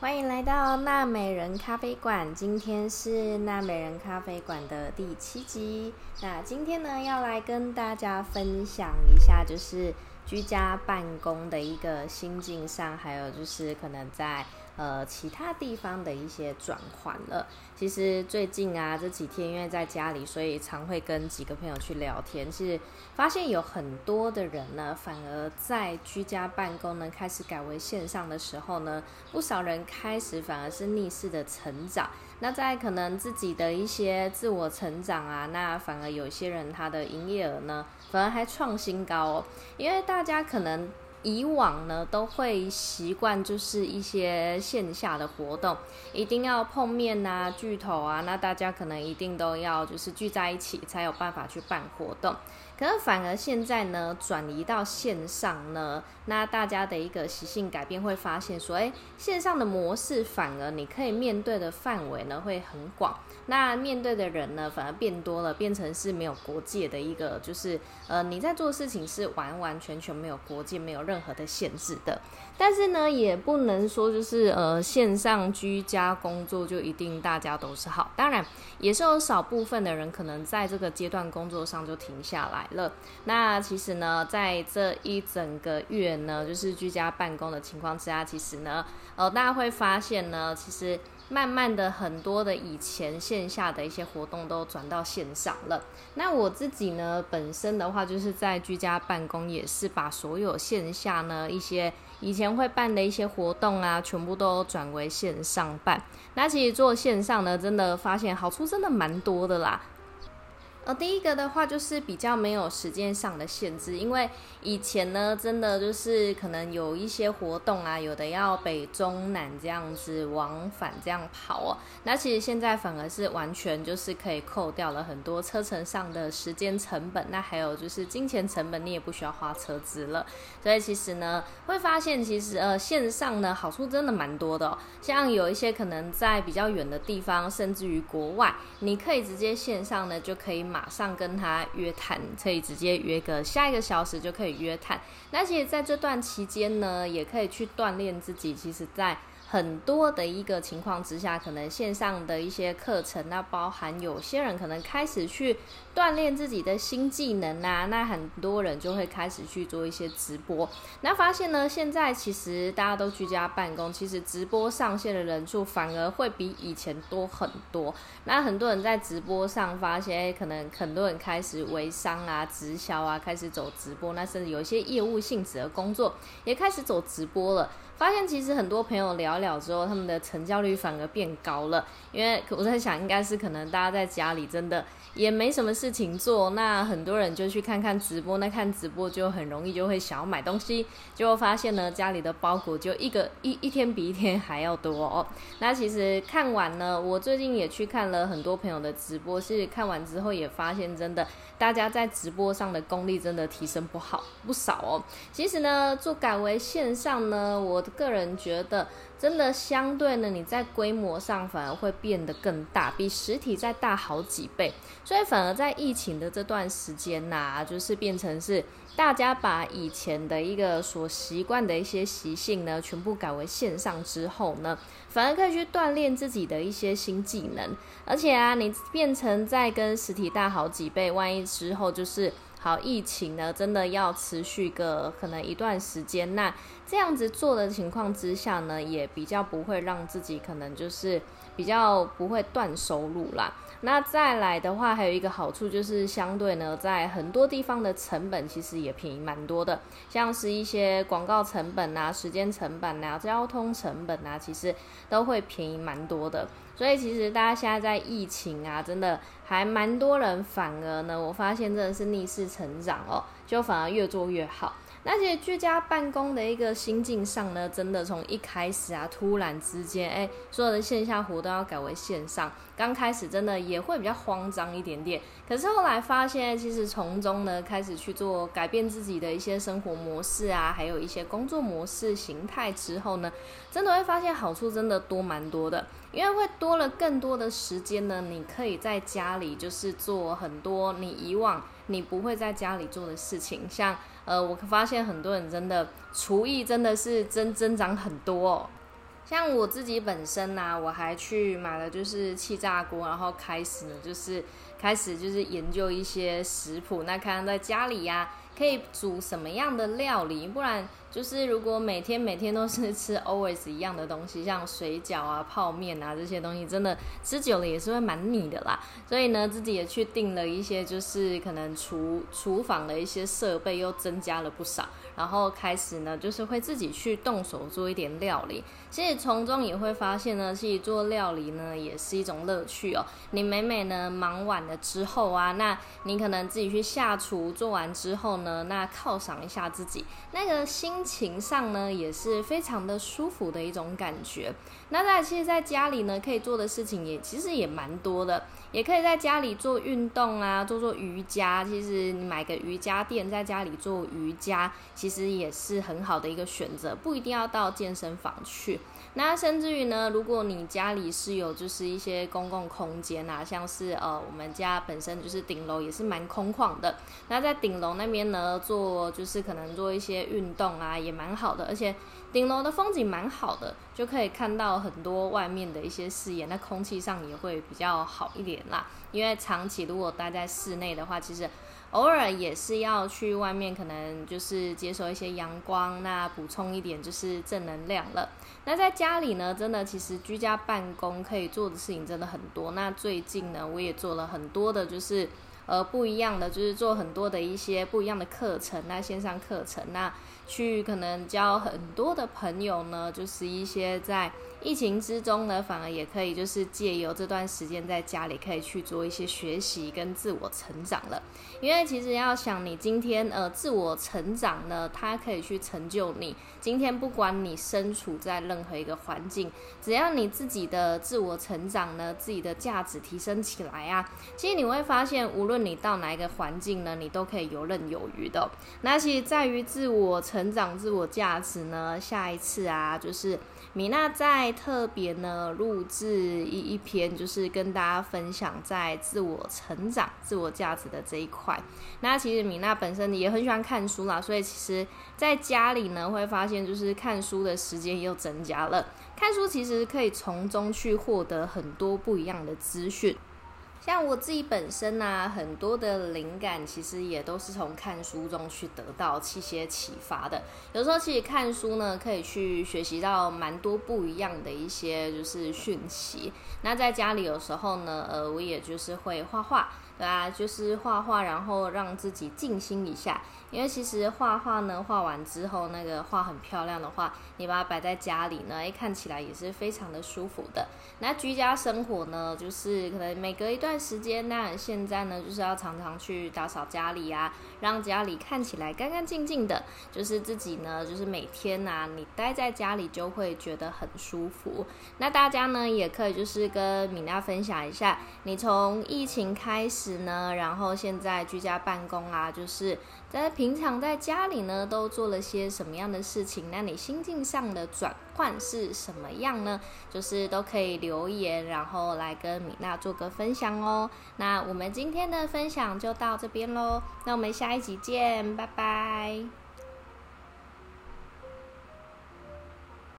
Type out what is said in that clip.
欢迎来到娜美人咖啡馆。今天是娜美人咖啡馆的第七集。那今天呢，要来跟大家分享一下，就是居家办公的一个心境上，还有就是可能在。呃，其他地方的一些转换了。其实最近啊，这几天因为在家里，所以常会跟几个朋友去聊天。是发现有很多的人呢，反而在居家办公呢开始改为线上的时候呢，不少人开始反而是逆势的成长。那在可能自己的一些自我成长啊，那反而有些人他的营业额呢，反而还创新高哦。因为大家可能。以往呢，都会习惯就是一些线下的活动，一定要碰面啊、聚头啊，那大家可能一定都要就是聚在一起，才有办法去办活动。可是反而现在呢，转移到线上呢，那大家的一个习性改变，会发现说，哎，线上的模式反而你可以面对的范围呢会很广，那面对的人呢反而变多了，变成是没有国界的一个，就是呃你在做事情是完完全全没有国界，没有任何的限制的。但是呢，也不能说就是呃线上居家工作就一定大家都是好，当然也是有少部分的人可能在这个阶段工作上就停下来了。那其实呢，在这一整个月呢，就是居家办公的情况之下，其实呢，呃，大家会发现呢，其实慢慢的很多的以前线下的一些活动都转到线上了。那我自己呢，本身的话就是在居家办公，也是把所有线下呢一些。以前会办的一些活动啊，全部都转为线上办。那其实做线上呢，真的发现好处真的蛮多的啦。呃，第一个的话就是比较没有时间上的限制，因为以前呢，真的就是可能有一些活动啊，有的要北中南这样子往返这样跑哦。那其实现在反而是完全就是可以扣掉了很多车程上的时间成本，那还有就是金钱成本，你也不需要花车资了。所以其实呢，会发现其实呃线上呢好处真的蛮多的哦，像有一些可能在比较远的地方，甚至于国外，你可以直接线上呢就可以买。马上跟他约谈，可以直接约个下一个小时就可以约谈。那其实在这段期间呢，也可以去锻炼自己。其实，在很多的一个情况之下，可能线上的一些课程，那包含有些人可能开始去锻炼自己的新技能啊，那很多人就会开始去做一些直播。那发现呢，现在其实大家都居家办公，其实直播上线的人数反而会比以前多很多。那很多人在直播上发现，可能很多人开始微商啊、直销啊，开始走直播，那甚至有一些业务性质的工作也开始走直播了。发现其实很多朋友聊聊之后，他们的成交率反而变高了。因为我在想，应该是可能大家在家里真的也没什么事情做，那很多人就去看看直播。那看直播就很容易就会想要买东西，结果发现呢，家里的包裹就一个一 一天比一天还要多哦。那其实看完呢，我最近也去看了很多朋友的直播，是看完之后也发现，真的大家在直播上的功力真的提升不好不少哦。其实呢，做改为线上呢，我。个人觉得，真的相对呢，你在规模上反而会变得更大，比实体再大好几倍。所以反而在疫情的这段时间呐，就是变成是大家把以前的一个所习惯的一些习性呢，全部改为线上之后呢，反而可以去锻炼自己的一些新技能。而且啊，你变成在跟实体大好几倍，万一之后就是。好，疫情呢，真的要持续个可能一段时间。那这样子做的情况之下呢，也比较不会让自己可能就是比较不会断收入啦。那再来的话，还有一个好处就是，相对呢，在很多地方的成本其实也便宜蛮多的，像是一些广告成本啊、时间成本啊、交通成本啊，其实都会便宜蛮多的。所以其实大家现在在疫情啊，真的还蛮多人，反而呢，我发现真的是逆势成长哦，就反而越做越好。那其实居家办公的一个心境上呢，真的从一开始啊，突然之间，哎，所有的线下活动要改为线上，刚开始真的也会比较慌张一点点。可是后来发现，其实从中呢，开始去做改变自己的一些生活模式啊，还有一些工作模式形态之后呢，真的会发现好处真的多蛮多的，因为会多了更多的时间呢，你可以在家里就是做很多你以往你不会在家里做的事情，像。呃，我发现很多人真的厨艺真的是增增长很多哦。像我自己本身呢，我还去买了就是气炸锅，然后开始呢就是开始就是研究一些食谱，那看在家里呀可以煮什么样的料理，不然。就是如果每天每天都是吃 always 一样的东西，像水饺啊、泡面啊这些东西，真的吃久了也是会蛮腻的啦。所以呢，自己也去订了一些，就是可能厨厨房的一些设备又增加了不少，然后开始呢，就是会自己去动手做一点料理。其实从中也会发现呢，自己做料理呢也是一种乐趣哦。你每每呢忙完之后啊，那你可能自己去下厨做完之后呢，那犒赏一下自己，那个心。心情上呢，也是非常的舒服的一种感觉。那在其实，在家里呢，可以做的事情也其实也蛮多的，也可以在家里做运动啊，做做瑜伽。其实你买个瑜伽垫，在家里做瑜伽，其实也是很好的一个选择，不一定要到健身房去。那甚至于呢，如果你家里是有就是一些公共空间啊，像是呃我们家本身就是顶楼也是蛮空旷的，那在顶楼那边呢做就是可能做一些运动啊也蛮好的，而且顶楼的风景蛮好的，就可以看到很多外面的一些视野，那空气上也会比较好一点啦。因为长期如果待在室内的话，其实。偶尔也是要去外面，可能就是接受一些阳光，那补充一点就是正能量了。那在家里呢，真的其实居家办公可以做的事情真的很多。那最近呢，我也做了很多的，就是呃不一样的，就是做很多的一些不一样的课程，那线上课程，那去可能交很多的朋友呢，就是一些在。疫情之中呢，反而也可以就是借由这段时间在家里可以去做一些学习跟自我成长了。因为其实要想你今天呃自我成长呢，它可以去成就你。今天不管你身处在任何一个环境，只要你自己的自我成长呢，自己的价值提升起来啊，其实你会发现，无论你到哪一个环境呢，你都可以游刃有余的。那其实在于自我成长、自我价值呢，下一次啊，就是米娜在。特别呢，录制一一篇，就是跟大家分享在自我成长、自我价值的这一块。那其实米娜本身也很喜欢看书啦，所以其实在家里呢，会发现就是看书的时间又增加了。看书其实可以从中去获得很多不一样的资讯。像我自己本身呢，很多的灵感其实也都是从看书中去得到一些启发的。有时候其实看书呢，可以去学习到蛮多不一样的一些就是讯息。那在家里有时候呢，呃，我也就是会画画。对啊，就是画画，然后让自己静心一下。因为其实画画呢，画完之后那个画很漂亮的话，你把它摆在家里呢，哎，看起来也是非常的舒服的。那居家生活呢，就是可能每隔一段时间，那现在呢，就是要常常去打扫家里啊，让家里看起来干干净净的。就是自己呢，就是每天呐，你待在家里就会觉得很舒服。那大家呢，也可以就是跟米娜分享一下，你从疫情开始。呢，然后现在居家办公啊，就是在平常在家里呢，都做了些什么样的事情？那你心境上的转换是什么样呢？就是都可以留言，然后来跟米娜做个分享哦。那我们今天的分享就到这边喽，那我们下一集见，拜拜。